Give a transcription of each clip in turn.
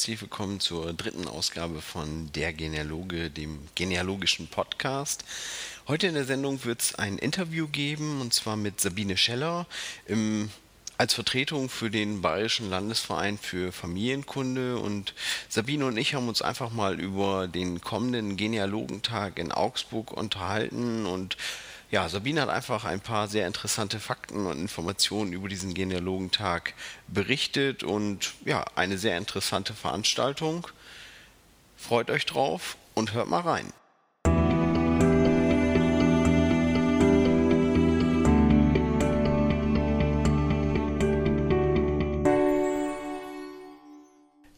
herzlich willkommen zur dritten Ausgabe von Der Genealoge, dem genealogischen Podcast. Heute in der Sendung wird es ein Interview geben und zwar mit Sabine Scheller im als Vertretung für den Bayerischen Landesverein für Familienkunde und Sabine und ich haben uns einfach mal über den kommenden Genealogentag in Augsburg unterhalten und ja, Sabine hat einfach ein paar sehr interessante Fakten und Informationen über diesen Genealogentag berichtet und ja, eine sehr interessante Veranstaltung. Freut euch drauf und hört mal rein.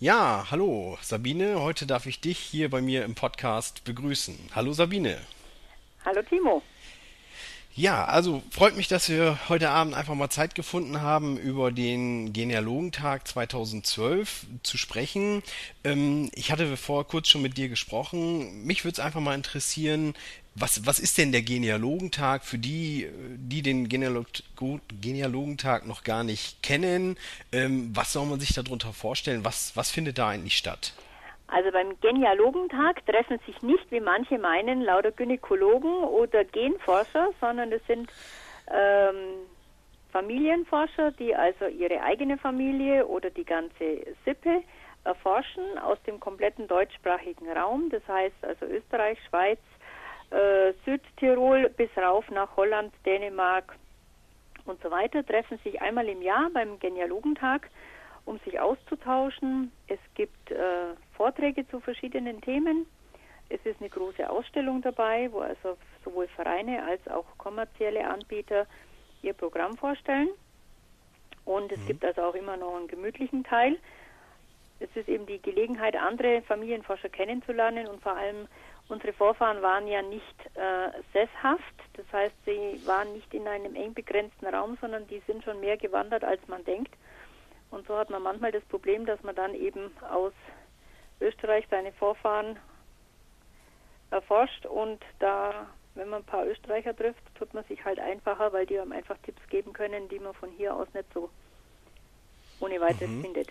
Ja, hallo Sabine. Heute darf ich dich hier bei mir im Podcast begrüßen. Hallo Sabine. Hallo Timo. Ja, also freut mich, dass wir heute Abend einfach mal Zeit gefunden haben, über den Genealogentag 2012 zu sprechen. Ähm, ich hatte vor kurz schon mit dir gesprochen. Mich würde es einfach mal interessieren, was, was ist denn der Genealogentag für die, die den Genealog Genealogentag noch gar nicht kennen? Ähm, was soll man sich darunter vorstellen? Was, was findet da eigentlich statt? Also beim Genealogentag treffen sich nicht, wie manche meinen, lauter Gynäkologen oder Genforscher, sondern es sind ähm, Familienforscher, die also ihre eigene Familie oder die ganze Sippe erforschen aus dem kompletten deutschsprachigen Raum. Das heißt also Österreich, Schweiz, äh, Südtirol bis rauf nach Holland, Dänemark und so weiter, treffen sich einmal im Jahr beim Genealogentag, um sich auszutauschen. Es gibt äh, Vorträge zu verschiedenen Themen. Es ist eine große Ausstellung dabei, wo also sowohl Vereine als auch kommerzielle Anbieter ihr Programm vorstellen. Und es mhm. gibt also auch immer noch einen gemütlichen Teil. Es ist eben die Gelegenheit, andere Familienforscher kennenzulernen und vor allem Unsere Vorfahren waren ja nicht äh, sesshaft, das heißt, sie waren nicht in einem eng begrenzten Raum, sondern die sind schon mehr gewandert, als man denkt. Und so hat man manchmal das Problem, dass man dann eben aus Österreich seine Vorfahren erforscht und da, wenn man ein paar Österreicher trifft, tut man sich halt einfacher, weil die einem einfach Tipps geben können, die man von hier aus nicht so ohne weiteres mhm. findet.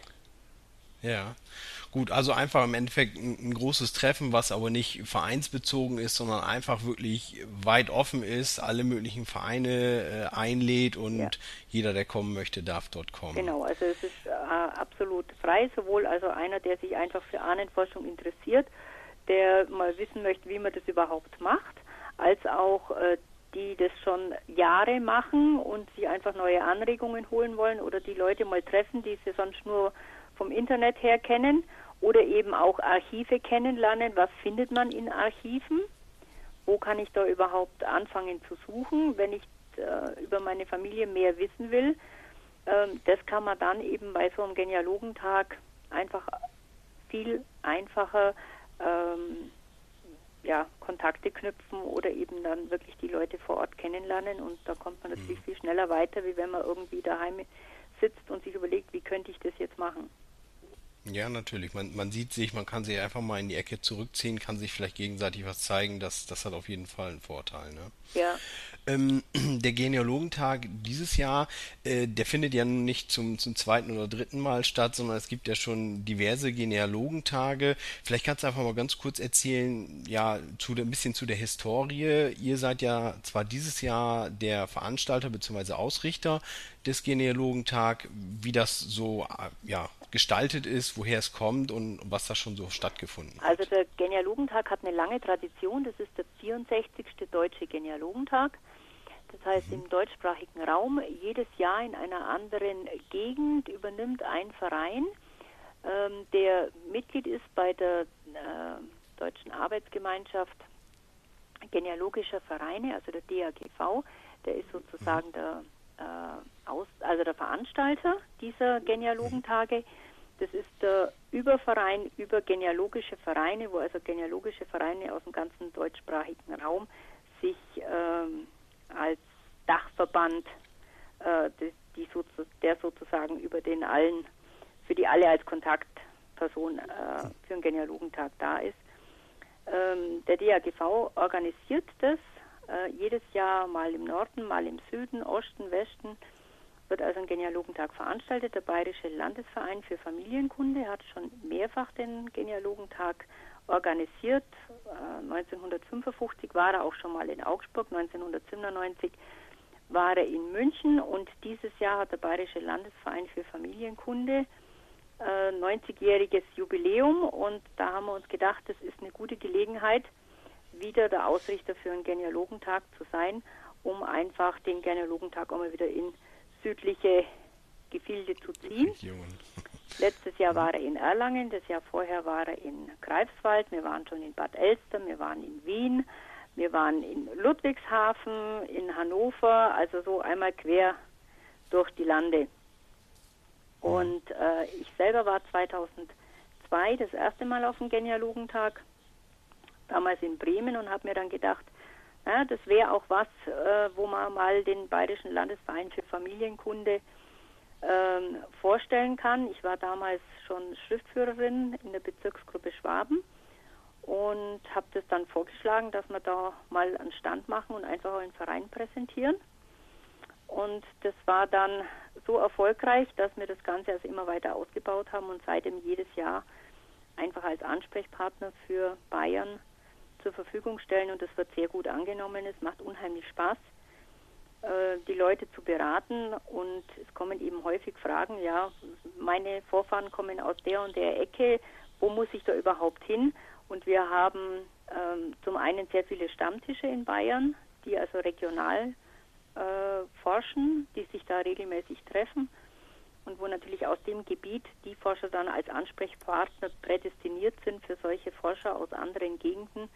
Ja, gut, also einfach im Endeffekt ein, ein, großes Treffen, was aber nicht vereinsbezogen ist, sondern einfach wirklich weit offen ist, alle möglichen Vereine äh, einlädt und ja. jeder, der kommen möchte, darf dort kommen. Genau, also es ist äh, absolut frei, sowohl also einer, der sich einfach für Ahnenforschung interessiert, der mal wissen möchte, wie man das überhaupt macht, als auch äh, die das schon Jahre machen und sich einfach neue Anregungen holen wollen oder die Leute mal treffen, die sie sonst nur vom Internet her kennen oder eben auch Archive kennenlernen. Was findet man in Archiven? Wo kann ich da überhaupt anfangen zu suchen, wenn ich äh, über meine Familie mehr wissen will? Ähm, das kann man dann eben bei so einem Genealogentag einfach viel einfacher ähm, ja, Kontakte knüpfen oder eben dann wirklich die Leute vor Ort kennenlernen und da kommt man natürlich mhm. viel schneller weiter, wie wenn man irgendwie daheim sitzt und sich überlegt, wie könnte ich das jetzt machen. Ja, natürlich. Man, man sieht sich, man kann sich einfach mal in die Ecke zurückziehen, kann sich vielleicht gegenseitig was zeigen. Das, das hat auf jeden Fall einen Vorteil. Ne? Ja. Ähm, der Genealogentag dieses Jahr, äh, der findet ja nun nicht zum, zum zweiten oder dritten Mal statt, sondern es gibt ja schon diverse Genealogentage. Vielleicht kannst du einfach mal ganz kurz erzählen, ja, zu ein bisschen zu der Historie. Ihr seid ja zwar dieses Jahr der Veranstalter bzw. Ausrichter des Genealogentag, wie das so ja, gestaltet ist, woher es kommt und was da schon so stattgefunden hat. Also der Genealogentag hat eine lange Tradition. Das ist der 64. Deutsche Genealogentag. Das heißt, im deutschsprachigen Raum jedes Jahr in einer anderen Gegend übernimmt ein Verein, ähm, der Mitglied ist bei der äh, Deutschen Arbeitsgemeinschaft Genealogischer Vereine, also der DAGV. Der ist sozusagen mhm. der, äh, Aus, also der Veranstalter dieser Genealogentage. Das ist der Überverein über genealogische Vereine, wo also genealogische Vereine aus dem ganzen deutschsprachigen Raum sich ähm, als Dachverband, äh, die, die so, der sozusagen über den allen, für die alle als Kontaktperson äh, für den Genealogentag da ist. Ähm, der DAGV organisiert das äh, jedes Jahr mal im Norden, mal im Süden, Osten, Westen wird also ein Genealogentag veranstaltet. Der Bayerische Landesverein für Familienkunde hat schon mehrfach den Genealogentag organisiert. Äh, 1955 war er auch schon mal in Augsburg, 1997 war er in München und dieses Jahr hat der Bayerische Landesverein für Familienkunde äh, 90-jähriges Jubiläum und da haben wir uns gedacht, das ist eine gute Gelegenheit, wieder der Ausrichter für einen Genealogentag zu sein, um einfach den Genealogentag auch mal wieder in südliche Gefilde zu ziehen. Letztes Jahr war er in Erlangen, das Jahr vorher war er in Greifswald, wir waren schon in Bad Elster, wir waren in Wien, wir waren in Ludwigshafen, in Hannover, also so einmal quer durch die Lande. Und äh, ich selber war 2002 das erste Mal auf dem Genealogentag, damals in Bremen und habe mir dann gedacht, ja, das wäre auch was, äh, wo man mal den Bayerischen Landesverein für Familienkunde ähm, vorstellen kann. Ich war damals schon Schriftführerin in der Bezirksgruppe Schwaben und habe das dann vorgeschlagen, dass wir da mal einen Stand machen und einfach einen Verein präsentieren. Und das war dann so erfolgreich, dass wir das Ganze also immer weiter ausgebaut haben und seitdem jedes Jahr einfach als Ansprechpartner für Bayern zur Verfügung stellen und das wird sehr gut angenommen. Es macht unheimlich Spaß, die Leute zu beraten und es kommen eben häufig Fragen, ja, meine Vorfahren kommen aus der und der Ecke, wo muss ich da überhaupt hin? Und wir haben ähm, zum einen sehr viele Stammtische in Bayern, die also regional äh, forschen, die sich da regelmäßig treffen und wo natürlich aus dem Gebiet die Forscher dann als Ansprechpartner prädestiniert sind für solche Forscher aus anderen Gegenden,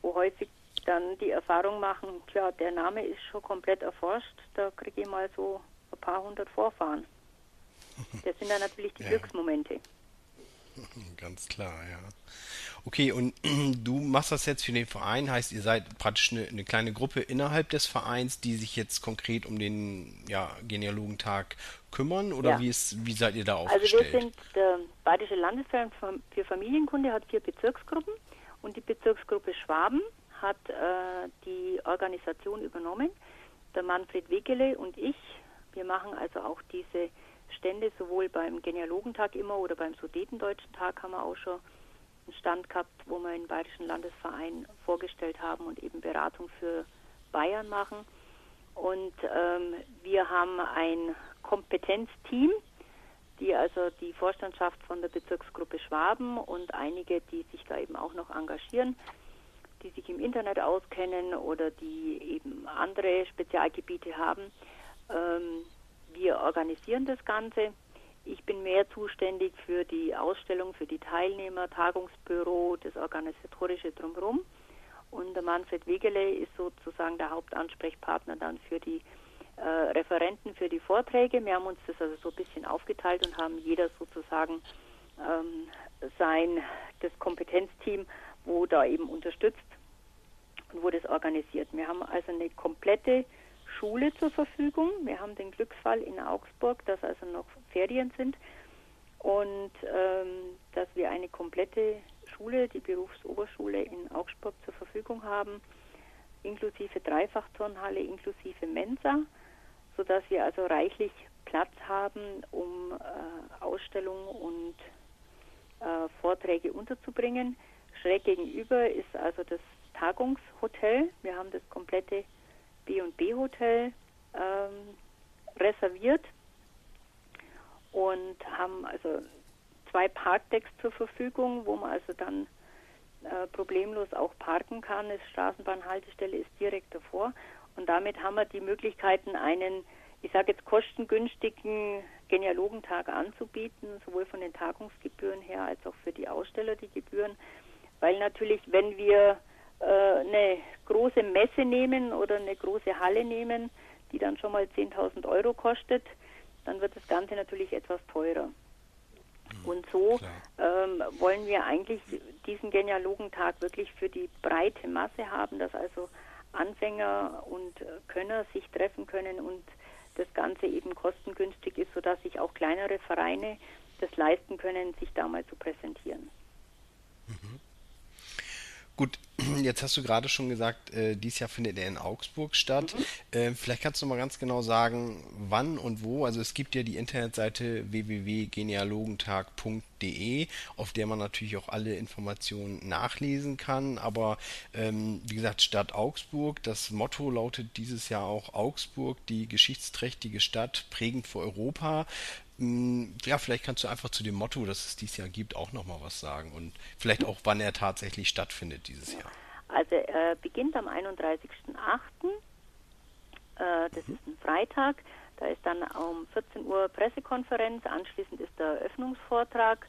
wo häufig dann die Erfahrung machen, klar, der Name ist schon komplett erforscht, da kriege ich mal so ein paar hundert Vorfahren. Das sind dann natürlich die ja. Glücksmomente. Ganz klar, ja. Okay, und du machst das jetzt für den Verein, heißt, ihr seid praktisch eine, eine, kleine Gruppe innerhalb des Vereins, die sich jetzt konkret um den ja, Genealogentag kümmern oder ja. wie, ist, wie seid ihr da aufgestellt? Also wir sind, der Bayerische Landesverein für Familienkunde hat vier Bezirksgruppen und die Bezirksgruppe Schwaben hat äh, die Organisation übernommen. Der Manfred Wegele und ich, wir machen also auch diese Stände sowohl beim Genealogentag immer oder beim Sudetendeutschen Tag haben wir auch schon einen Stand gehabt, wo wir den Bayerischen Landesverein vorgestellt haben und eben Beratung für Bayern machen. Und ähm, wir haben ein Kompetenzteam, die also die Vorstandschaft von der Bezirksgruppe Schwaben und einige, die sich da eben auch noch engagieren, die sich im Internet auskennen oder die eben andere Spezialgebiete haben. Ähm, wir organisieren das Ganze. Ich bin mehr zuständig für die Ausstellung, für die Teilnehmer, Tagungsbüro, das organisatorische drumherum. Und der Manfred Wegele ist sozusagen der Hauptansprechpartner dann für die äh, Referenten für die Vorträge. Wir haben uns das also so ein bisschen aufgeteilt und haben jeder sozusagen ähm, sein das Kompetenzteam, wo da eben unterstützt und wo das organisiert. Wir haben also eine komplette Schule zur Verfügung. Wir haben den Glücksfall in Augsburg, dass also noch Ferien sind und ähm, dass wir eine komplette Schule, die Berufsoberschule in Augsburg zur Verfügung haben, inklusive Dreifachturnhalle, inklusive Mensa, sodass wir also reichlich Platz haben, um äh, Ausstellungen und äh, Vorträge unterzubringen. Schräg gegenüber ist also das Tagungshotel. Wir haben das komplette B&B Hotel ähm, reserviert und haben also zwei Parkdecks zur Verfügung, wo man also dann äh, problemlos auch parken kann. Die Straßenbahnhaltestelle ist direkt davor und damit haben wir die Möglichkeiten, einen, ich sage jetzt kostengünstigen Genealogentag anzubieten, sowohl von den Tagungsgebühren her als auch für die Aussteller die Gebühren, weil natürlich, wenn wir äh, eine große Messe nehmen oder eine große Halle nehmen, die dann schon mal 10.000 Euro kostet, dann wird das Ganze natürlich etwas teurer. Mhm, Und so ähm, wollen wir eigentlich diesen Genealogentag wirklich für die breite Masse haben, dass also Anfänger und Könner sich treffen können und das Ganze eben kostengünstig ist, sodass sich auch kleinere Vereine das leisten können, sich da mal zu präsentieren. Mhm. Gut, jetzt hast du gerade schon gesagt, äh, dieses Jahr findet er in Augsburg statt. Mhm. Äh, vielleicht kannst du mal ganz genau sagen, wann und wo. Also es gibt ja die Internetseite www.genealogentag.de, auf der man natürlich auch alle Informationen nachlesen kann. Aber ähm, wie gesagt, Stadt Augsburg. Das Motto lautet dieses Jahr auch Augsburg, die geschichtsträchtige Stadt, prägend für Europa. Hm, ja, vielleicht kannst du einfach zu dem Motto, das es dieses Jahr gibt, auch nochmal was sagen und vielleicht auch, wann er tatsächlich stattfindet dieses Jahr. Also er beginnt am 31.08. Äh, das mhm. ist ein Freitag. Da ist dann um 14 Uhr Pressekonferenz. Anschließend ist der Eröffnungsvortrag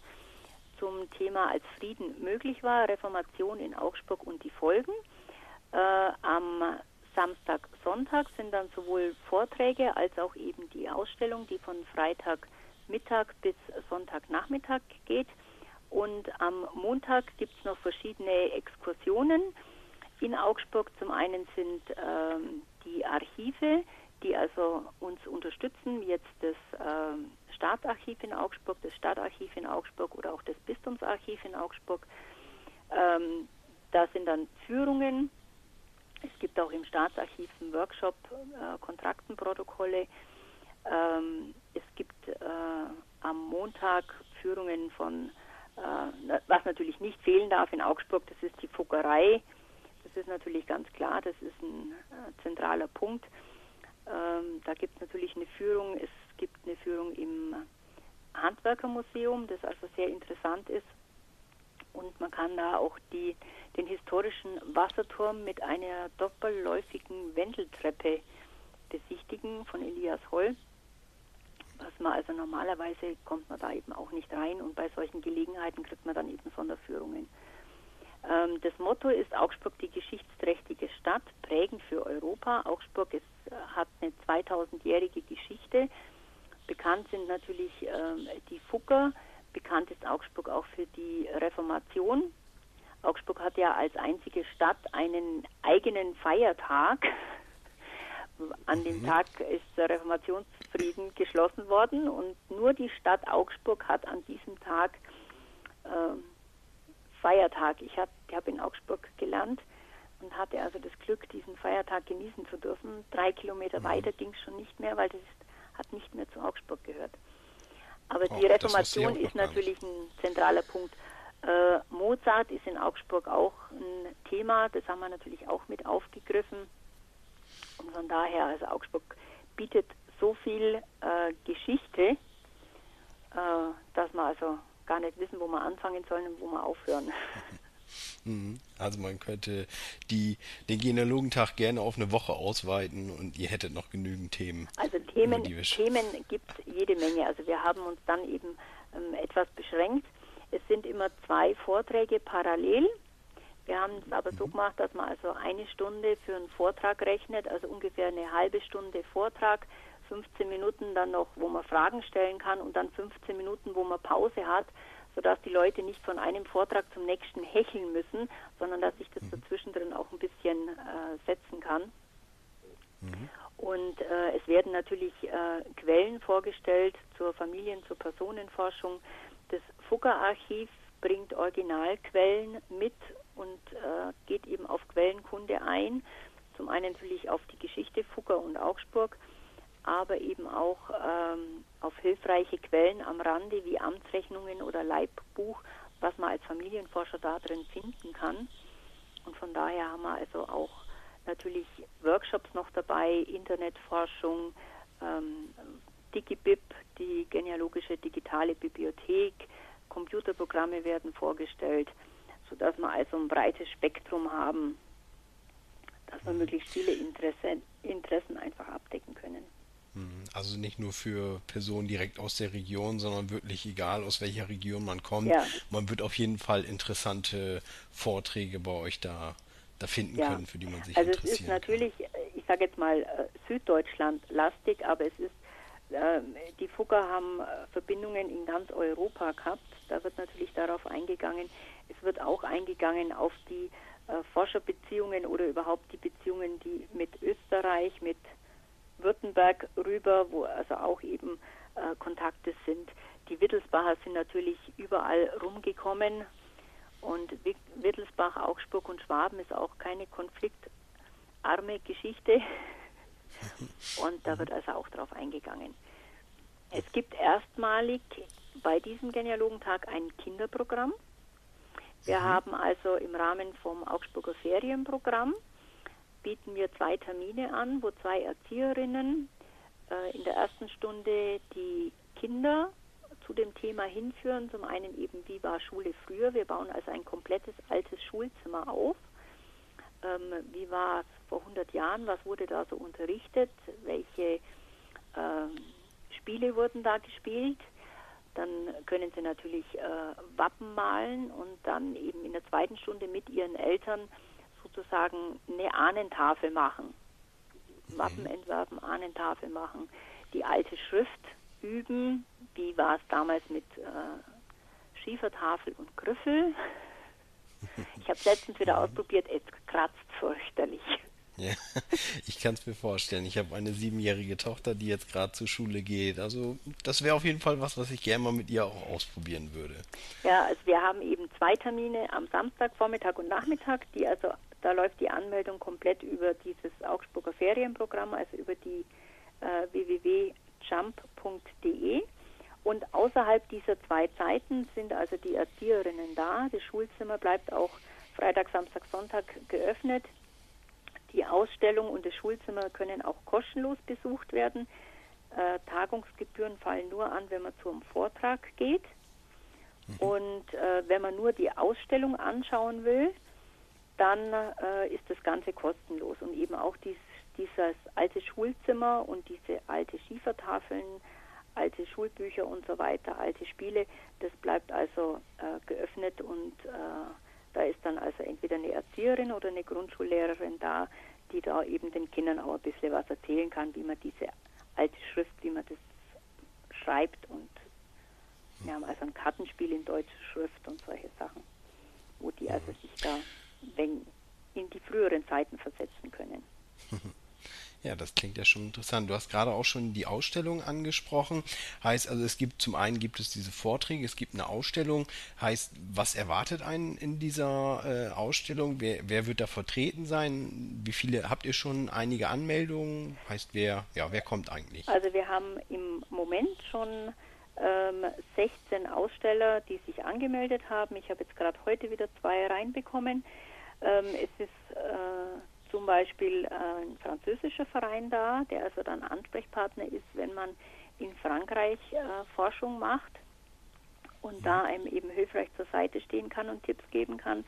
zum Thema Als Frieden möglich war, Reformation in Augsburg und die Folgen. Äh, am Samstag, Sonntag sind dann sowohl Vorträge als auch eben die Ausstellung, die von Freitagmittag bis Sonntagnachmittag geht. Und am Montag gibt es noch verschiedene Exkursionen in Augsburg. Zum einen sind ähm, die Archive, die also uns unterstützen, jetzt das ähm, Staatsarchiv in Augsburg, das Stadtarchiv in Augsburg oder auch das Bistumsarchiv in Augsburg. Ähm, da sind dann Führungen es gibt auch im Staatsarchiv einen Workshop, äh, Kontraktenprotokolle. Ähm, es gibt äh, am Montag Führungen von, äh, was natürlich nicht fehlen darf in Augsburg, das ist die Fuggerei. Das ist natürlich ganz klar, das ist ein äh, zentraler Punkt. Ähm, da gibt es natürlich eine Führung. Es gibt eine Führung im Handwerkermuseum, das also sehr interessant ist. Und man kann da auch die den historischen Wasserturm mit einer doppelläufigen Wendeltreppe besichtigen von Elias Holl. Was man also normalerweise kommt man da eben auch nicht rein und bei solchen Gelegenheiten kriegt man dann eben Sonderführungen. Ähm, das Motto ist Augsburg die geschichtsträchtige Stadt, prägend für Europa. Augsburg ist, hat eine 2000-jährige Geschichte. Bekannt sind natürlich ähm, die Fugger. Bekannt ist Augsburg auch für die Reformation. Augsburg hat ja als einzige Stadt einen eigenen Feiertag. An dem mhm. Tag ist der Reformationsfrieden geschlossen worden und nur die Stadt Augsburg hat an diesem Tag äh, Feiertag. Ich habe hab in Augsburg gelernt und hatte also das Glück, diesen Feiertag genießen zu dürfen. Drei Kilometer mhm. weiter ging es schon nicht mehr, weil das ist, hat nicht mehr zu Augsburg gehört. Aber oh, die Reformation ist natürlich ein zentraler Punkt. Äh, Mozart ist in Augsburg auch ein Thema, das haben wir natürlich auch mit aufgegriffen. Und von daher, also Augsburg bietet so viel äh, Geschichte, äh, dass wir also gar nicht wissen, wo wir anfangen sollen und wo wir aufhören. Mhm. Also man könnte die, den Genealogentag gerne auf eine Woche ausweiten und ihr hättet noch genügend Themen. Also Themen, Themen gibt es jede Menge. Also wir haben uns dann eben ähm, etwas beschränkt. Es sind immer zwei Vorträge parallel. Wir haben es aber so mhm. gemacht, dass man also eine Stunde für einen Vortrag rechnet, also ungefähr eine halbe Stunde Vortrag, 15 Minuten dann noch, wo man Fragen stellen kann und dann 15 Minuten, wo man Pause hat, sodass die Leute nicht von einem Vortrag zum nächsten hecheln müssen, sondern dass sich das mhm. zwischendrin auch ein bisschen äh, setzen kann. Mhm. Und äh, es werden natürlich äh, Quellen vorgestellt zur Familien-, zur Personenforschung. Das Fugger-Archiv bringt Originalquellen mit und äh, geht eben auf Quellenkunde ein. Zum einen natürlich auf die Geschichte Fugger und Augsburg, aber eben auch ähm, auf hilfreiche Quellen am Rande wie Amtsrechnungen oder Leibbuch, was man als Familienforscher da drin finden kann. Und von daher haben wir also auch natürlich Workshops noch dabei, Internetforschung, ähm, DigiBib, die genealogische digitale Bibliothek, Computerprogramme werden vorgestellt, sodass wir also ein breites Spektrum haben, dass wir möglichst viele Interesse, Interessen einfach abdecken können. Mhm. Also nicht nur für Personen direkt aus der Region, sondern wirklich egal, aus welcher Region man kommt. Ja. Man wird auf jeden Fall interessante Vorträge bei euch da, da finden ja. können, für die man sich also interessiert. Also es ist natürlich, kann. ich sage jetzt mal, äh, Süddeutschland lastig, aber es ist ähm, die Fugger haben äh, Verbindungen in ganz Europa gehabt. Da wird natürlich darauf eingegangen. Es wird auch eingegangen auf die äh, Forscherbeziehungen oder überhaupt die Beziehungen, die mit Österreich, mit Württemberg rüber, wo also auch eben äh, Kontakte sind. Die Wittelsbacher sind natürlich überall rumgekommen und Wittelsbach, Augsburg und Schwaben ist auch keine konfliktarme Geschichte. Und da wird also auch drauf eingegangen. Es gibt erstmalig bei diesem Genealogentag ein Kinderprogramm. Wir mhm. haben also im Rahmen vom Augsburger Ferienprogramm bieten wir zwei Termine an, wo zwei Erzieherinnen äh, in der ersten Stunde die Kinder zu dem Thema hinführen. Zum einen eben, wie war Schule früher? Wir bauen also ein komplettes altes Schulzimmer auf. Ähm, wie war es vor 100 Jahren? Was wurde da so unterrichtet? Welche ähm, Spiele wurden da gespielt? Dann können sie natürlich äh, Wappen malen und dann eben in der zweiten Stunde mit ihren Eltern sozusagen eine Ahnentafel machen. Wappen entwerfen, Ahnentafel machen, die alte Schrift üben. Wie war es damals mit äh, Schiefertafel und Griffel? Ich habe es letztens wieder ausprobiert, es kratzt fürchterlich. Ja, ich kann es mir vorstellen. Ich habe eine siebenjährige Tochter, die jetzt gerade zur Schule geht. Also das wäre auf jeden Fall was, was ich gerne mal mit ihr auch ausprobieren würde. Ja, also wir haben eben zwei Termine am Samstag, Vormittag und Nachmittag, die also da läuft die Anmeldung komplett über dieses Augsburger Ferienprogramm, also über die äh, www.jump.de. Und außerhalb dieser zwei Zeiten sind also die Erzieherinnen da. Das Schulzimmer bleibt auch Freitag, Samstag, Sonntag geöffnet. Die Ausstellung und das Schulzimmer können auch kostenlos besucht werden. Äh, Tagungsgebühren fallen nur an, wenn man zum Vortrag geht. Mhm. Und äh, wenn man nur die Ausstellung anschauen will, dann äh, ist das Ganze kostenlos. Und eben auch dies, dieses alte Schulzimmer und diese alte Schiefertafeln, alte Schulbücher und so weiter, alte Spiele, das bleibt also äh, geöffnet und äh, da ist dann also entweder eine Erzieherin oder eine Grundschullehrerin da, die da eben den Kindern auch ein bisschen was erzählen kann, wie man diese alte Schrift, wie man das schreibt und wir haben also ein Kartenspiel in deutscher Schrift und solche Sachen, wo die also sich da wenn in die früheren Zeiten versetzen können. Ja, das klingt ja schon interessant. Du hast gerade auch schon die Ausstellung angesprochen. Heißt also, es gibt zum einen gibt es diese Vorträge, es gibt eine Ausstellung. Heißt, was erwartet einen in dieser äh, Ausstellung? Wer, wer wird da vertreten sein? Wie viele habt ihr schon? Einige Anmeldungen? Heißt, wer, ja, wer kommt eigentlich? Also wir haben im Moment schon ähm, 16 Aussteller, die sich angemeldet haben. Ich habe jetzt gerade heute wieder zwei reinbekommen. Ähm, es ist äh, zum Beispiel äh, ein französischer Verein da, der also dann Ansprechpartner ist, wenn man in Frankreich äh, Forschung macht und mhm. da einem eben hilfreich zur Seite stehen kann und Tipps geben kann.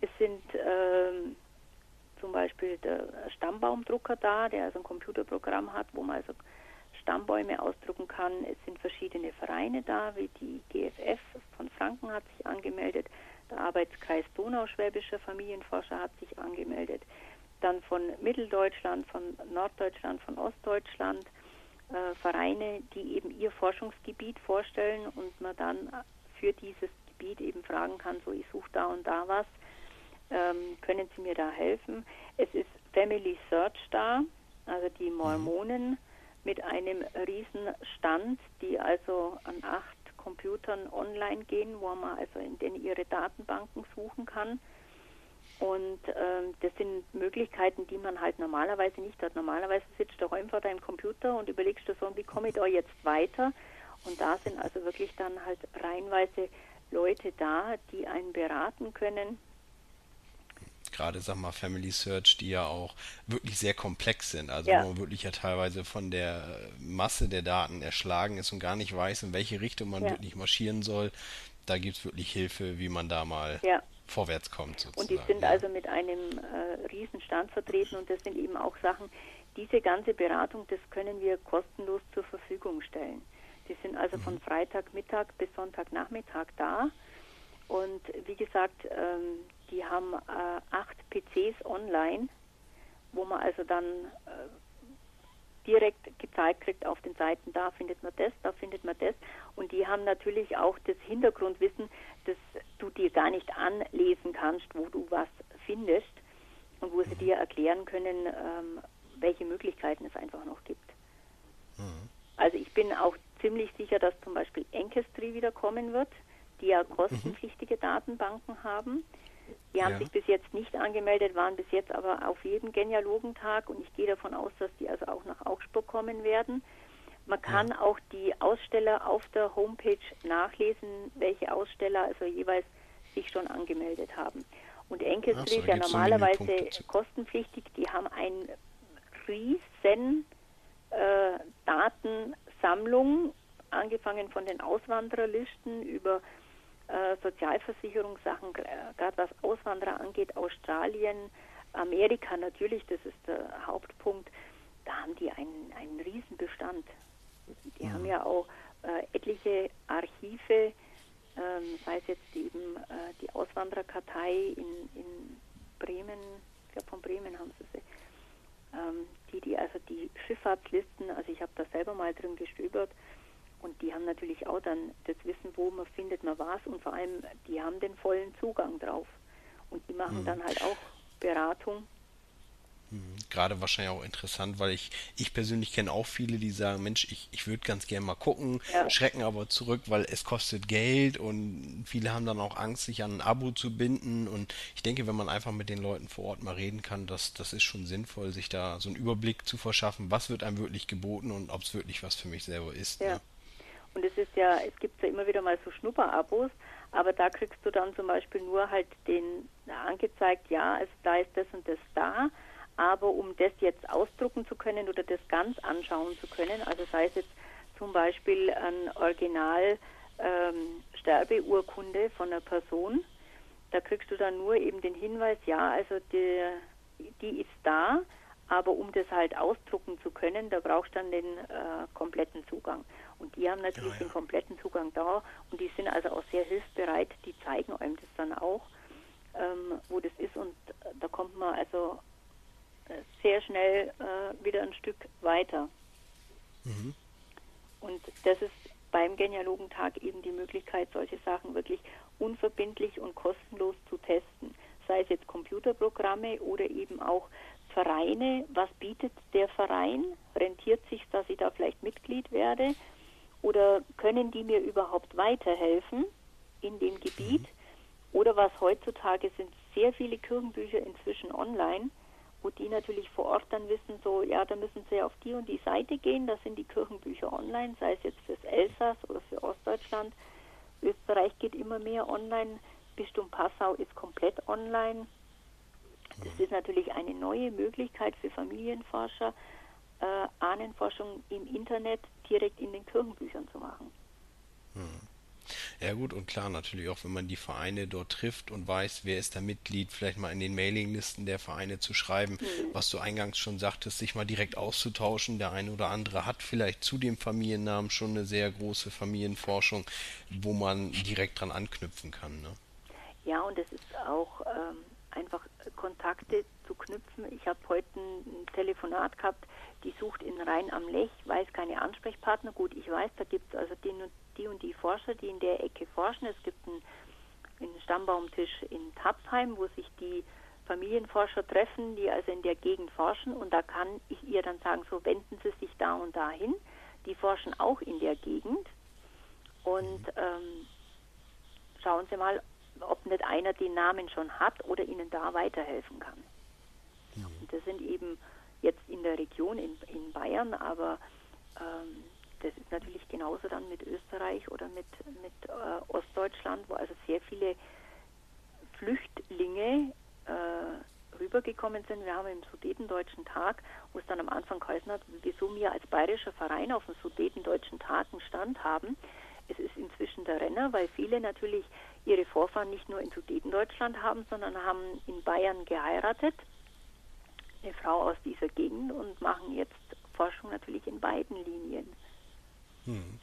Es sind ähm, zum Beispiel der Stammbaumdrucker da, der also ein Computerprogramm hat, wo man also Stammbäume ausdrucken kann. Es sind verschiedene Vereine da, wie die GFF von Franken hat sich angemeldet, der Arbeitskreis Donauschwäbischer Familienforscher hat sich angemeldet, dann von Mitteldeutschland, von Norddeutschland, von Ostdeutschland äh, Vereine, die eben ihr Forschungsgebiet vorstellen und man dann für dieses Gebiet eben fragen kann, so ich suche da und da was, ähm, können Sie mir da helfen? Es ist Family Search da, also die Mormonen mit einem riesen Stand, die also an acht Computern online gehen, wo man also in denen ihre Datenbanken suchen kann. Und ähm, das sind Möglichkeiten, die man halt normalerweise nicht hat. Normalerweise sitzt du daheim vor deinem Computer und überlegst du so, wie komme ich da jetzt weiter? Und da sind also wirklich dann halt reihenweise Leute da, die einen beraten können, gerade, sag mal, Family Search, die ja auch wirklich sehr komplex sind. Also ja. wo man wirklich ja teilweise von der Masse der Daten erschlagen ist und gar nicht weiß, in welche Richtung man ja. wirklich marschieren soll. Da gibt es wirklich Hilfe, wie man da mal ja. vorwärts kommt. Sozusagen. Und die sind also mit einem äh, Riesenstand vertreten und das sind eben auch Sachen, diese ganze Beratung, das können wir kostenlos zur Verfügung stellen. Die sind also mhm. von Freitagmittag bis Sonntagnachmittag da. Und wie gesagt, ähm, die haben äh, acht PCs online, wo man also dann äh, direkt gezeigt kriegt auf den Seiten, da findet man das, da findet man das. Und die haben natürlich auch das Hintergrundwissen, dass du dir gar nicht anlesen kannst, wo du was findest und wo sie dir erklären können, ähm, welche Möglichkeiten es einfach noch gibt. Mhm. Also ich bin auch ziemlich sicher, dass zum Beispiel Enkestri wieder kommen wird, die ja kostenpflichtige mhm. Datenbanken haben. Die haben ja. sich bis jetzt nicht angemeldet, waren bis jetzt aber auf jedem Genealogentag und ich gehe davon aus, dass die also auch nach Augsburg kommen werden. Man kann ja. auch die Aussteller auf der Homepage nachlesen, welche Aussteller also jeweils sich schon angemeldet haben. Und Enkestri ist ja normalerweise kostenpflichtig. Die haben ein riesen äh, Datensammlung, angefangen von den Auswandererlisten über äh, Sozialversicherungssachen, gerade was Auswanderer angeht, Australien, Amerika natürlich, das ist der Hauptpunkt, da haben die einen, einen Riesenbestand. Die mhm. haben ja auch äh, etliche Archive, ähm, sei es jetzt eben äh, die Auswandererkartei in, in Bremen, ich glaube von Bremen haben sie sie, ähm, die, die also die Schifffahrtslisten, also ich habe da selber mal drin gestöbert und die haben natürlich auch dann das Wissen, wo man findet man was und vor allem die haben den vollen Zugang drauf und die machen mhm. dann halt auch Beratung Mhm. Gerade wahrscheinlich auch interessant, weil ich, ich persönlich kenne auch viele, die sagen, Mensch, ich, ich würde ganz gerne mal gucken, ja. schrecken aber zurück, weil es kostet Geld und viele haben dann auch Angst, sich an ein Abo zu binden und ich denke, wenn man einfach mit den Leuten vor Ort mal reden kann, das, das ist schon sinnvoll, sich da so einen Überblick zu verschaffen, was wird einem wirklich geboten und ob es wirklich was für mich selber ist. Ja. Ne? Und es ist ja, es gibt ja immer wieder mal so Schnupperabos, aber da kriegst du dann zum Beispiel nur halt den angezeigt, ja, also da ist das und das da. Aber um das jetzt ausdrucken zu können oder das ganz anschauen zu können, also sei es jetzt zum Beispiel ein Original ähm, Sterbeurkunde von einer Person, da kriegst du dann nur eben den Hinweis, ja, also die, die ist da, aber um das halt ausdrucken zu können, da brauchst du dann den äh, kompletten Zugang. Und die haben natürlich ja, ja. den kompletten Zugang da und die sind also auch sehr hilfsbereit, die zeigen einem das dann auch, ähm, wo das ist und da kommt man also sehr schnell äh, wieder ein Stück weiter. Mhm. Und das ist beim Genealogentag eben die Möglichkeit, solche Sachen wirklich unverbindlich und kostenlos zu testen. Sei es jetzt Computerprogramme oder eben auch Vereine. Was bietet der Verein? Rentiert sich, dass ich da vielleicht Mitglied werde? Oder können die mir überhaupt weiterhelfen in dem Gebiet? Mhm. Oder was heutzutage sind sehr viele Kirchenbücher inzwischen online wo die natürlich vor Ort dann wissen, so, ja, da müssen sie auf die und die Seite gehen, da sind die Kirchenbücher online, sei es jetzt fürs Elsass oder für Ostdeutschland. Österreich geht immer mehr online, Bistum Passau ist komplett online. Das ist natürlich eine neue Möglichkeit für Familienforscher, äh, Ahnenforschung im Internet direkt in den Kirchenbüchern zu machen. Hm. Ja gut, und klar, natürlich auch, wenn man die Vereine dort trifft und weiß, wer ist da Mitglied, vielleicht mal in den Mailinglisten der Vereine zu schreiben, mhm. was du eingangs schon sagtest, sich mal direkt auszutauschen. Der eine oder andere hat vielleicht zu dem Familiennamen schon eine sehr große Familienforschung, wo man direkt dran anknüpfen kann. Ne? Ja, und es ist auch ähm, einfach Kontakte zu knüpfen. Ich habe heute ein Telefonat gehabt, die sucht in Rhein am Lech, weiß keine Ansprechpartner. Gut, ich weiß, da gibt es also den und die und die Forscher, die in der Ecke forschen. Es gibt einen, einen Stammbaumtisch in Tapsheim, wo sich die Familienforscher treffen, die also in der Gegend forschen. Und da kann ich ihr dann sagen, so wenden Sie sich da und dahin. Die forschen auch in der Gegend. Und ähm, schauen Sie mal, ob nicht einer den Namen schon hat oder Ihnen da weiterhelfen kann. Ja. Und das sind eben jetzt in der Region in, in Bayern, aber ähm, das ist natürlich genauso dann mit Österreich oder mit, mit äh, Ostdeutschland, wo also sehr viele Flüchtlinge äh, rübergekommen sind. Wir haben im Sudetendeutschen Tag, wo es dann am Anfang geheißen hat, wieso wir als bayerischer Verein auf dem Sudetendeutschen Tag einen Stand haben. Es ist inzwischen der Renner, weil viele natürlich ihre Vorfahren nicht nur in Sudetendeutschland haben, sondern haben in Bayern geheiratet, eine Frau aus dieser Gegend und machen jetzt Forschung natürlich in beiden Linien. Hm.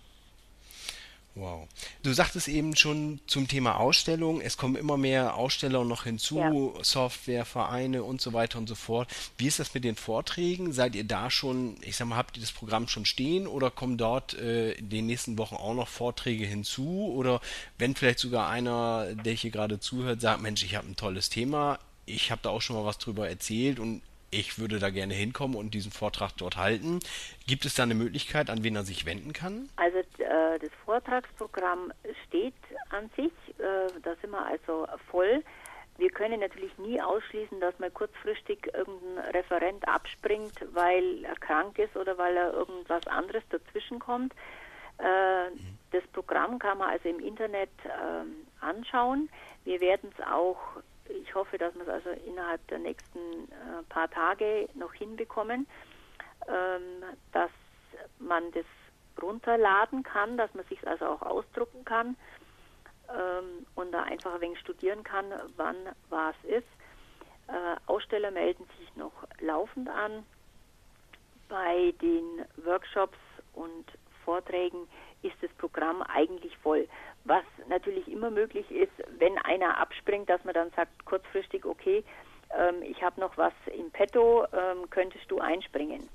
Wow. Du sagtest eben schon zum Thema Ausstellung, es kommen immer mehr Aussteller noch hinzu, ja. Software, Vereine und so weiter und so fort. Wie ist das mit den Vorträgen? Seid ihr da schon, ich sag mal, habt ihr das Programm schon stehen oder kommen dort äh, in den nächsten Wochen auch noch Vorträge hinzu? Oder wenn vielleicht sogar einer, der hier gerade zuhört, sagt, Mensch, ich habe ein tolles Thema, ich habe da auch schon mal was drüber erzählt und ich würde da gerne hinkommen und diesen Vortrag dort halten. Gibt es da eine Möglichkeit, an wen er sich wenden kann? Also äh, das Vortragsprogramm steht an sich. Äh, da sind wir also voll. Wir können natürlich nie ausschließen, dass mal kurzfristig irgendein Referent abspringt, weil er krank ist oder weil er irgendwas anderes dazwischen kommt. Äh, das Programm kann man also im Internet äh, anschauen. Wir werden es auch, ich hoffe, dass wir es also innerhalb der nächsten äh, paar Tage noch hinbekommen, ähm, dass man das runterladen kann, dass man sich also auch ausdrucken kann ähm, und da einfach ein wenig studieren kann, wann was ist. Äh, Aussteller melden sich noch laufend an. Bei den Workshops und Vorträgen ist das Programm eigentlich voll. Was natürlich immer möglich ist, wenn einer abspringt, dass man dann sagt kurzfristig, okay, ähm, ich habe noch was im Petto, ähm, könntest du einspringen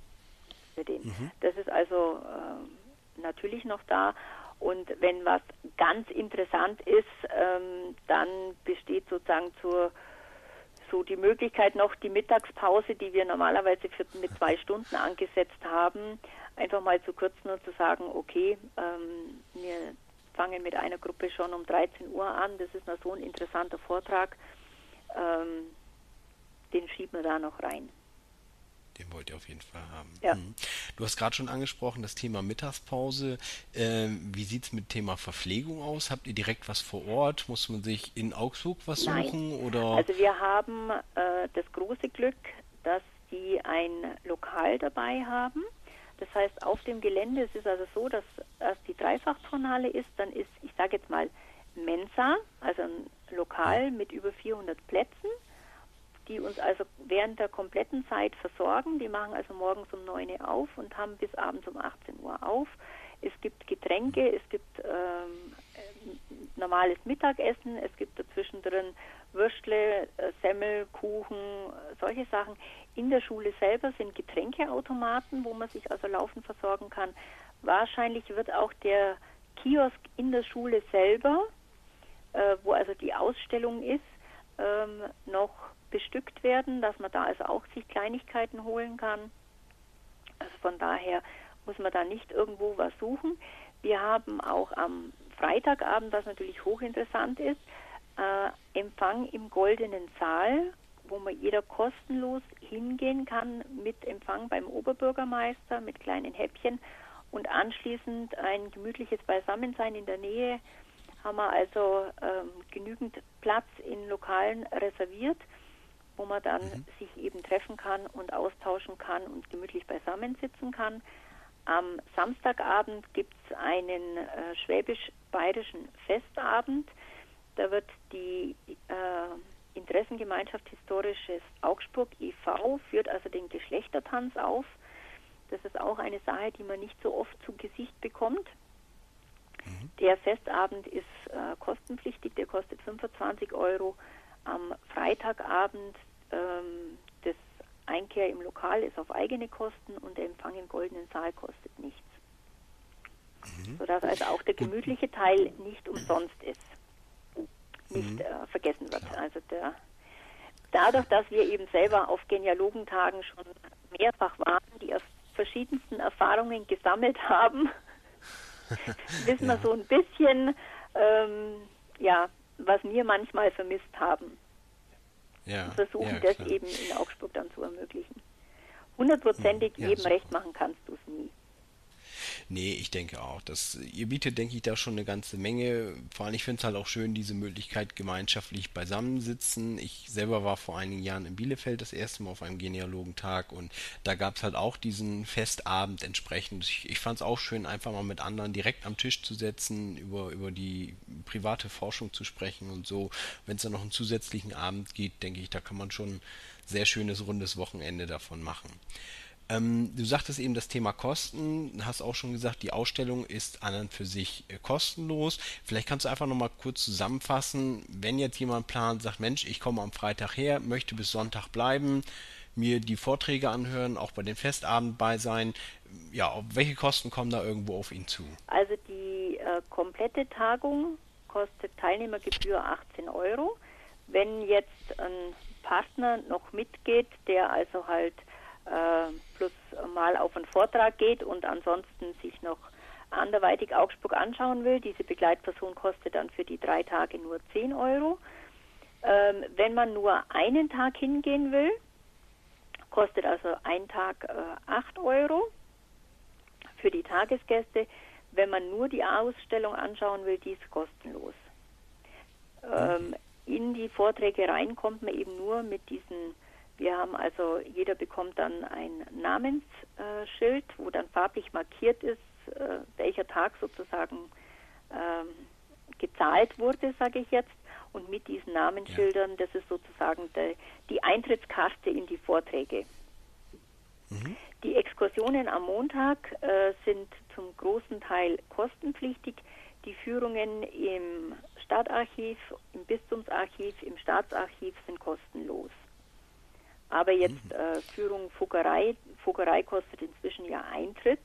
für den. Mhm. Das ist also äh, natürlich noch da. Und wenn was ganz interessant ist, ähm, dann besteht sozusagen zur so die Möglichkeit noch die Mittagspause, die wir normalerweise für, mit zwei Stunden angesetzt haben, einfach mal zu kürzen und zu sagen, okay, ähm, wir fangen mit einer Gruppe schon um 13 Uhr an, das ist noch so ein interessanter Vortrag, ähm, den schieben wir da noch rein. Den wollt ihr auf jeden Fall haben. Ja. Mhm. Du hast gerade schon angesprochen, das Thema Mittagspause. Äh, wie sieht es mit Thema Verpflegung aus? Habt ihr direkt was vor Ort? Muss man sich in Augsburg was Nein. suchen? Oder? Also wir haben äh, das große Glück, dass die ein Lokal dabei haben. Das heißt, auf dem Gelände, es ist also so, dass erst die Dreifachtonale ist, dann ist, ich sage jetzt mal, Mensa, also ein Lokal mit über 400 Plätzen die uns also während der kompletten Zeit versorgen. Die machen also morgens um 9 Uhr auf und haben bis abends um 18 Uhr auf. Es gibt Getränke, es gibt ähm, normales Mittagessen, es gibt dazwischen drin Würstle, äh, Semmel, Kuchen, solche Sachen. In der Schule selber sind Getränkeautomaten, wo man sich also laufend versorgen kann. Wahrscheinlich wird auch der Kiosk in der Schule selber, äh, wo also die Ausstellung ist, ähm, noch bestückt werden, dass man da also auch sich Kleinigkeiten holen kann. Also von daher muss man da nicht irgendwo was suchen. Wir haben auch am Freitagabend, was natürlich hochinteressant ist, äh, Empfang im Goldenen Saal, wo man jeder kostenlos hingehen kann mit Empfang beim Oberbürgermeister mit kleinen Häppchen und anschließend ein gemütliches Beisammensein in der Nähe haben wir also ähm, genügend Platz in Lokalen reserviert wo man dann mhm. sich eben treffen kann und austauschen kann und gemütlich beisammensitzen kann. Am Samstagabend gibt es einen äh, schwäbisch-bayerischen Festabend. Da wird die äh, Interessengemeinschaft Historisches Augsburg e.V. führt also den Geschlechtertanz auf. Das ist auch eine Sache, die man nicht so oft zu Gesicht bekommt. Mhm. Der Festabend ist äh, kostenpflichtig, der kostet 25 Euro am Freitagabend ähm, das Einkehr im Lokal ist auf eigene Kosten und der Empfang im Goldenen Saal kostet nichts. Mhm. Sodass also auch der gemütliche Teil nicht umsonst ist, nicht mhm. äh, vergessen wird. Klar. Also der, dadurch, dass wir eben selber auf Genealogentagen schon mehrfach waren, die aus verschiedensten Erfahrungen gesammelt haben, wissen ja. wir so ein bisschen, ähm, ja, was wir manchmal vermisst haben. Ja, versuchen, ja, das eben in Augsburg dann zu ermöglichen. Hundertprozentig ja, jedem recht machen kannst du es nie. Nee, ich denke auch. Das, ihr bietet, denke ich, da schon eine ganze Menge. Vor allem, ich finde es halt auch schön, diese Möglichkeit gemeinschaftlich beisammensitzen. Ich selber war vor einigen Jahren in Bielefeld das erste Mal auf einem Genealogentag und da gab es halt auch diesen Festabend entsprechend. Ich, ich fand es auch schön, einfach mal mit anderen direkt am Tisch zu setzen, über, über die private Forschung zu sprechen und so. Wenn es dann noch einen zusätzlichen Abend gibt, denke ich, da kann man schon ein sehr schönes rundes Wochenende davon machen. Ähm, du sagtest eben das Thema Kosten, hast auch schon gesagt, die Ausstellung ist an und für sich äh, kostenlos. Vielleicht kannst du einfach nochmal kurz zusammenfassen, wenn jetzt jemand plant, sagt, Mensch, ich komme am Freitag her, möchte bis Sonntag bleiben, mir die Vorträge anhören, auch bei den Festabend bei sein. Ja, welche Kosten kommen da irgendwo auf ihn zu? Also die äh, komplette Tagung kostet Teilnehmergebühr 18 Euro. Wenn jetzt ein Partner noch mitgeht, der also halt plus mal auf einen Vortrag geht und ansonsten sich noch anderweitig Augsburg anschauen will, diese Begleitperson kostet dann für die drei Tage nur 10 Euro. Ähm, wenn man nur einen Tag hingehen will, kostet also ein Tag äh, 8 Euro für die Tagesgäste. Wenn man nur die Ausstellung anschauen will, die ist kostenlos. Ähm, in die Vorträge rein kommt man eben nur mit diesen, wir haben also, jeder bekommt dann ein Namensschild, wo dann farblich markiert ist, äh, welcher Tag sozusagen ähm, gezahlt wurde, sage ich jetzt. Und mit diesen Namensschildern, das ist sozusagen de, die Eintrittskarte in die Vorträge. Mhm. Die Exkursionen am Montag äh, sind zum großen Teil kostenpflichtig. Die Führungen im Stadtarchiv, im Bistumsarchiv, im Staatsarchiv sind kostenlos. Aber jetzt mhm. äh, Führung Fuggerei, Fuggerei kostet inzwischen ja Eintritt.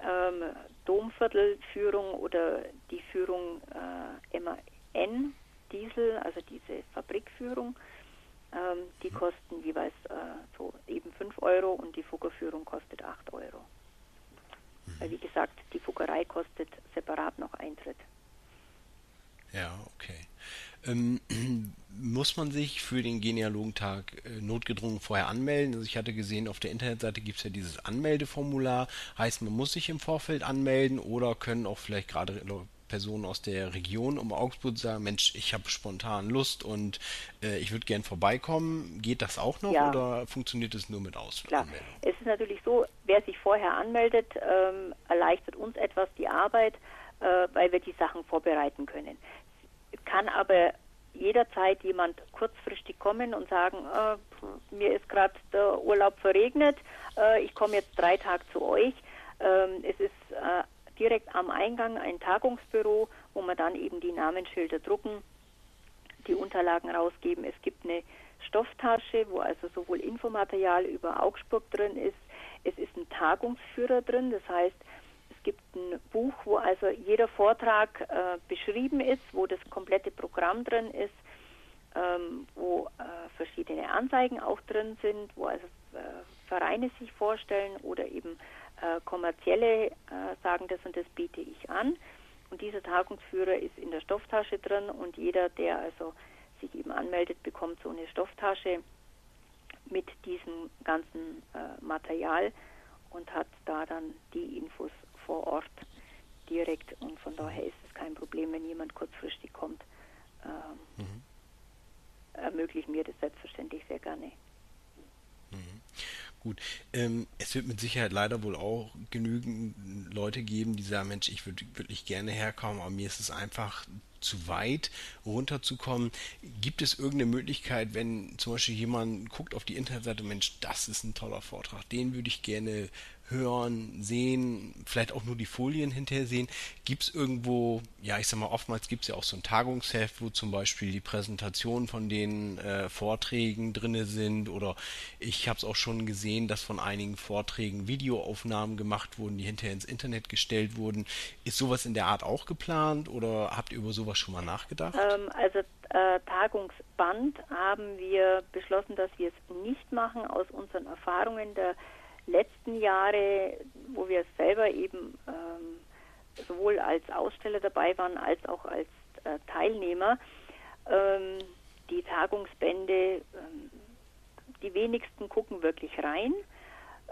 Ähm, Domviertelführung oder die Führung äh, MAN Diesel, also diese Fabrikführung, ähm, die mhm. kosten jeweils äh, so eben 5 Euro und die Fuggerführung kostet 8 Euro. Mhm. Weil wie gesagt, die Fuggerei kostet separat noch Eintritt. Ja, okay. Ähm, muss man sich für den Genealogentag äh, notgedrungen vorher anmelden? Also ich hatte gesehen, auf der Internetseite gibt es ja dieses Anmeldeformular. Heißt, man muss sich im Vorfeld anmelden oder können auch vielleicht gerade Personen aus der Region um Augsburg sagen, Mensch, ich habe spontan Lust und äh, ich würde gern vorbeikommen. Geht das auch noch ja. oder funktioniert es nur mit Ausanmeldung? Es ist natürlich so, wer sich vorher anmeldet, ähm, erleichtert uns etwas die Arbeit, äh, weil wir die Sachen vorbereiten können. Kann aber jederzeit jemand kurzfristig kommen und sagen, äh, mir ist gerade der Urlaub verregnet, äh, ich komme jetzt drei Tage zu euch. Ähm, es ist äh, direkt am Eingang ein Tagungsbüro, wo man dann eben die Namensschilder drucken, die Unterlagen rausgeben. Es gibt eine Stofftasche, wo also sowohl Infomaterial über Augsburg drin ist. Es ist ein Tagungsführer drin, das heißt, gibt ein Buch, wo also jeder Vortrag äh, beschrieben ist, wo das komplette Programm drin ist, ähm, wo äh, verschiedene Anzeigen auch drin sind, wo also äh, Vereine sich vorstellen oder eben äh, kommerzielle äh, sagen, das und das biete ich an. Und dieser Tagungsführer ist in der Stofftasche drin und jeder, der also sich eben anmeldet, bekommt so eine Stofftasche mit diesem ganzen äh, Material und hat da dann die Infos vor Ort direkt und von daher ist es kein Problem, wenn jemand kurzfristig kommt. Ähm, mhm. Ermöglichen wir das selbstverständlich sehr gerne. Mhm. Gut, ähm, es wird mit Sicherheit leider wohl auch genügend Leute geben, die sagen, Mensch, ich würde wirklich gerne herkommen, aber mir ist es einfach zu weit runterzukommen. Gibt es irgendeine Möglichkeit, wenn zum Beispiel jemand guckt auf die Internetseite, Mensch, das ist ein toller Vortrag, den würde ich gerne hören, sehen, vielleicht auch nur die Folien hinterher sehen. Gibt es irgendwo, ja, ich sag mal, oftmals gibt es ja auch so ein Tagungsheft, wo zum Beispiel die Präsentationen von den äh, Vorträgen drinne sind oder ich habe es auch schon gesehen, dass von einigen Vorträgen Videoaufnahmen gemacht wurden, die hinterher ins Internet gestellt wurden. Ist sowas in der Art auch geplant oder habt ihr über sowas schon mal nachgedacht? Ähm, also äh, Tagungsband haben wir beschlossen, dass wir es nicht machen aus unseren Erfahrungen der letzten Jahre, wo wir selber eben ähm, sowohl als Aussteller dabei waren als auch als äh, Teilnehmer, ähm, die Tagungsbände, ähm, die wenigsten gucken wirklich rein.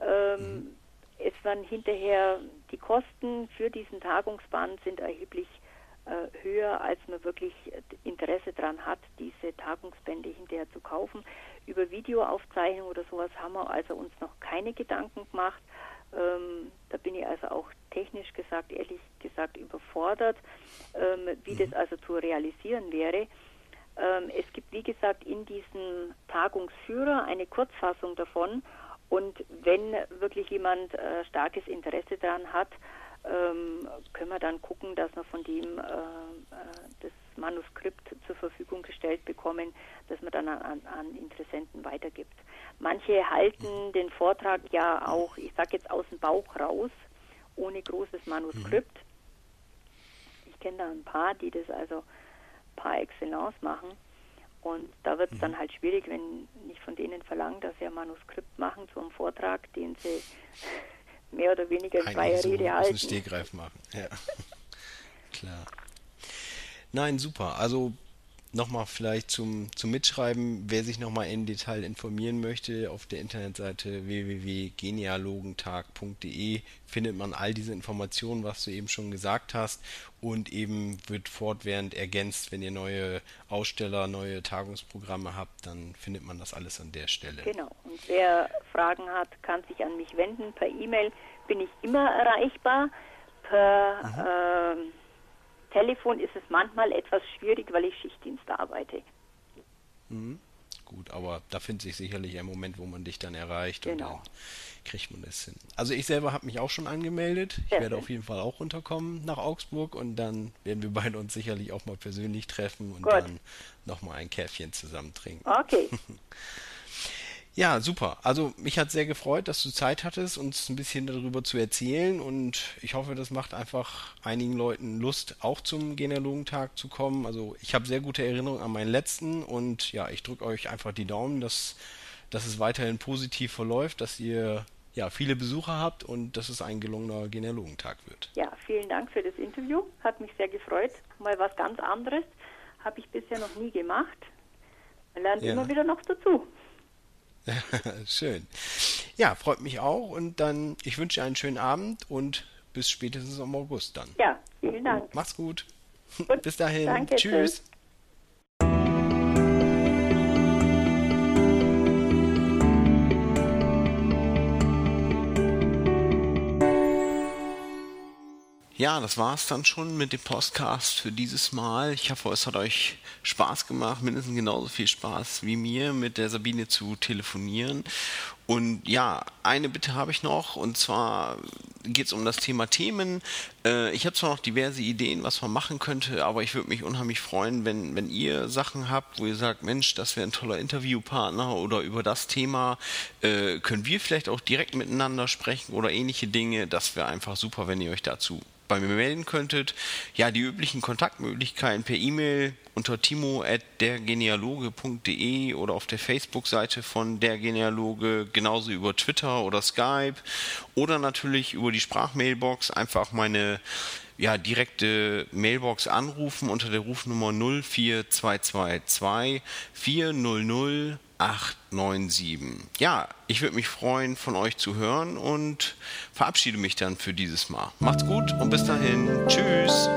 Ähm, mhm. Es waren hinterher die Kosten für diesen Tagungsband sind erheblich höher, als man wirklich Interesse daran hat, diese Tagungsbände hinterher zu kaufen. Über Videoaufzeichnung oder sowas haben wir also uns noch keine Gedanken gemacht. Ähm, da bin ich also auch technisch gesagt, ehrlich gesagt, überfordert, ähm, wie mhm. das also zu realisieren wäre. Ähm, es gibt, wie gesagt, in diesem Tagungsführer eine Kurzfassung davon. Und wenn wirklich jemand äh, starkes Interesse daran hat, ähm, können wir dann gucken, dass wir von dem äh, äh, das Manuskript zur Verfügung gestellt bekommen, das man dann an, an Interessenten weitergibt. Manche halten den Vortrag ja auch, ich sage jetzt aus dem Bauch raus, ohne großes Manuskript. Ich kenne da ein paar, die das also par excellence machen. Und da wird es dann halt schwierig, wenn ich von denen verlange, dass sie ein Manuskript machen zu einem Vortrag, den sie mehr oder weniger in freier so Rede halten. Stegreif machen. Ja. Klar. Nein, super. Also nochmal vielleicht zum, zum Mitschreiben, wer sich nochmal im Detail informieren möchte, auf der Internetseite www.genealogentag.de findet man all diese Informationen, was du eben schon gesagt hast und eben wird fortwährend ergänzt, wenn ihr neue Aussteller, neue Tagungsprogramme habt, dann findet man das alles an der Stelle. Genau. Und wer Fragen hat, kann sich an mich wenden. Per E-Mail bin ich immer erreichbar. Per Mhm. ähm, Telefon ist es manchmal etwas schwierig, weil ich Schichtdienst arbeite. Gut, aber da findet sich sicherlich ein Moment, wo man dich dann erreicht und Genau. dann kriegt man das hin. Also ich selber habe mich auch schon angemeldet. Ich Sehr werde schön. auf jeden Fall auch runterkommen nach Augsburg und dann werden wir beide uns sicherlich auch mal persönlich treffen und Gut. dann nochmal ein Käffchen zusammen trinken. Okay. Ja, super. Also mich hat sehr gefreut, dass du Zeit hattest, uns ein bisschen darüber zu erzählen und ich hoffe, das macht einfach einigen Leuten Lust, auch zum Genealogentag zu kommen. Also ich habe sehr gute Erinnerungen an meinen letzten und ja, ich drücke euch einfach die Daumen, dass, dass es weiterhin positiv verläuft, dass ihr ja viele Besucher habt und dass es ein gelungener Genealogentag wird. Ja, vielen Dank für das Interview. Hat mich sehr gefreut. Mal was ganz anderes. Habe ich bisher noch nie gemacht. Man lernt Ja. immer wieder noch dazu. Schön. Ja, freut mich auch und dann ich wünsche einen schönen Abend und bis spätestens im August dann. Ja, vielen Dank. Macht's gut. Gut, Bis dahin. danke, Tschüss. tschüss. Ja, das war's dann schon mit dem Podcast für dieses Mal. Ich hoffe, es hat euch Spaß gemacht, mindestens genauso viel Spaß wie mir, mit der Sabine zu telefonieren. Und ja, eine Bitte habe ich noch, und zwar geht es um das Thema Themen. Äh, ich habe zwar noch diverse Ideen, was man machen könnte, aber ich würde mich unheimlich freuen, wenn, wenn ihr Sachen habt, wo ihr sagt, Mensch, das wäre ein toller Interviewpartner oder über das Thema äh, können wir vielleicht auch direkt miteinander sprechen oder ähnliche Dinge. Das wäre einfach super, wenn ihr euch dazu bei mir melden könntet. Ja, die üblichen Kontaktmöglichkeiten per E-Mail unter timo.dergenealoge.de oder auf der Facebook-Seite von Der Genealoge, genauso über Twitter oder Skype oder natürlich über die Sprachmailbox einfach meine ja, direkte Mailbox anrufen unter der Rufnummer 04222 400 897. Ja, ich würde mich freuen, von euch zu hören und verabschiede mich dann für dieses Mal. Macht's gut und bis dahin. Tschüss.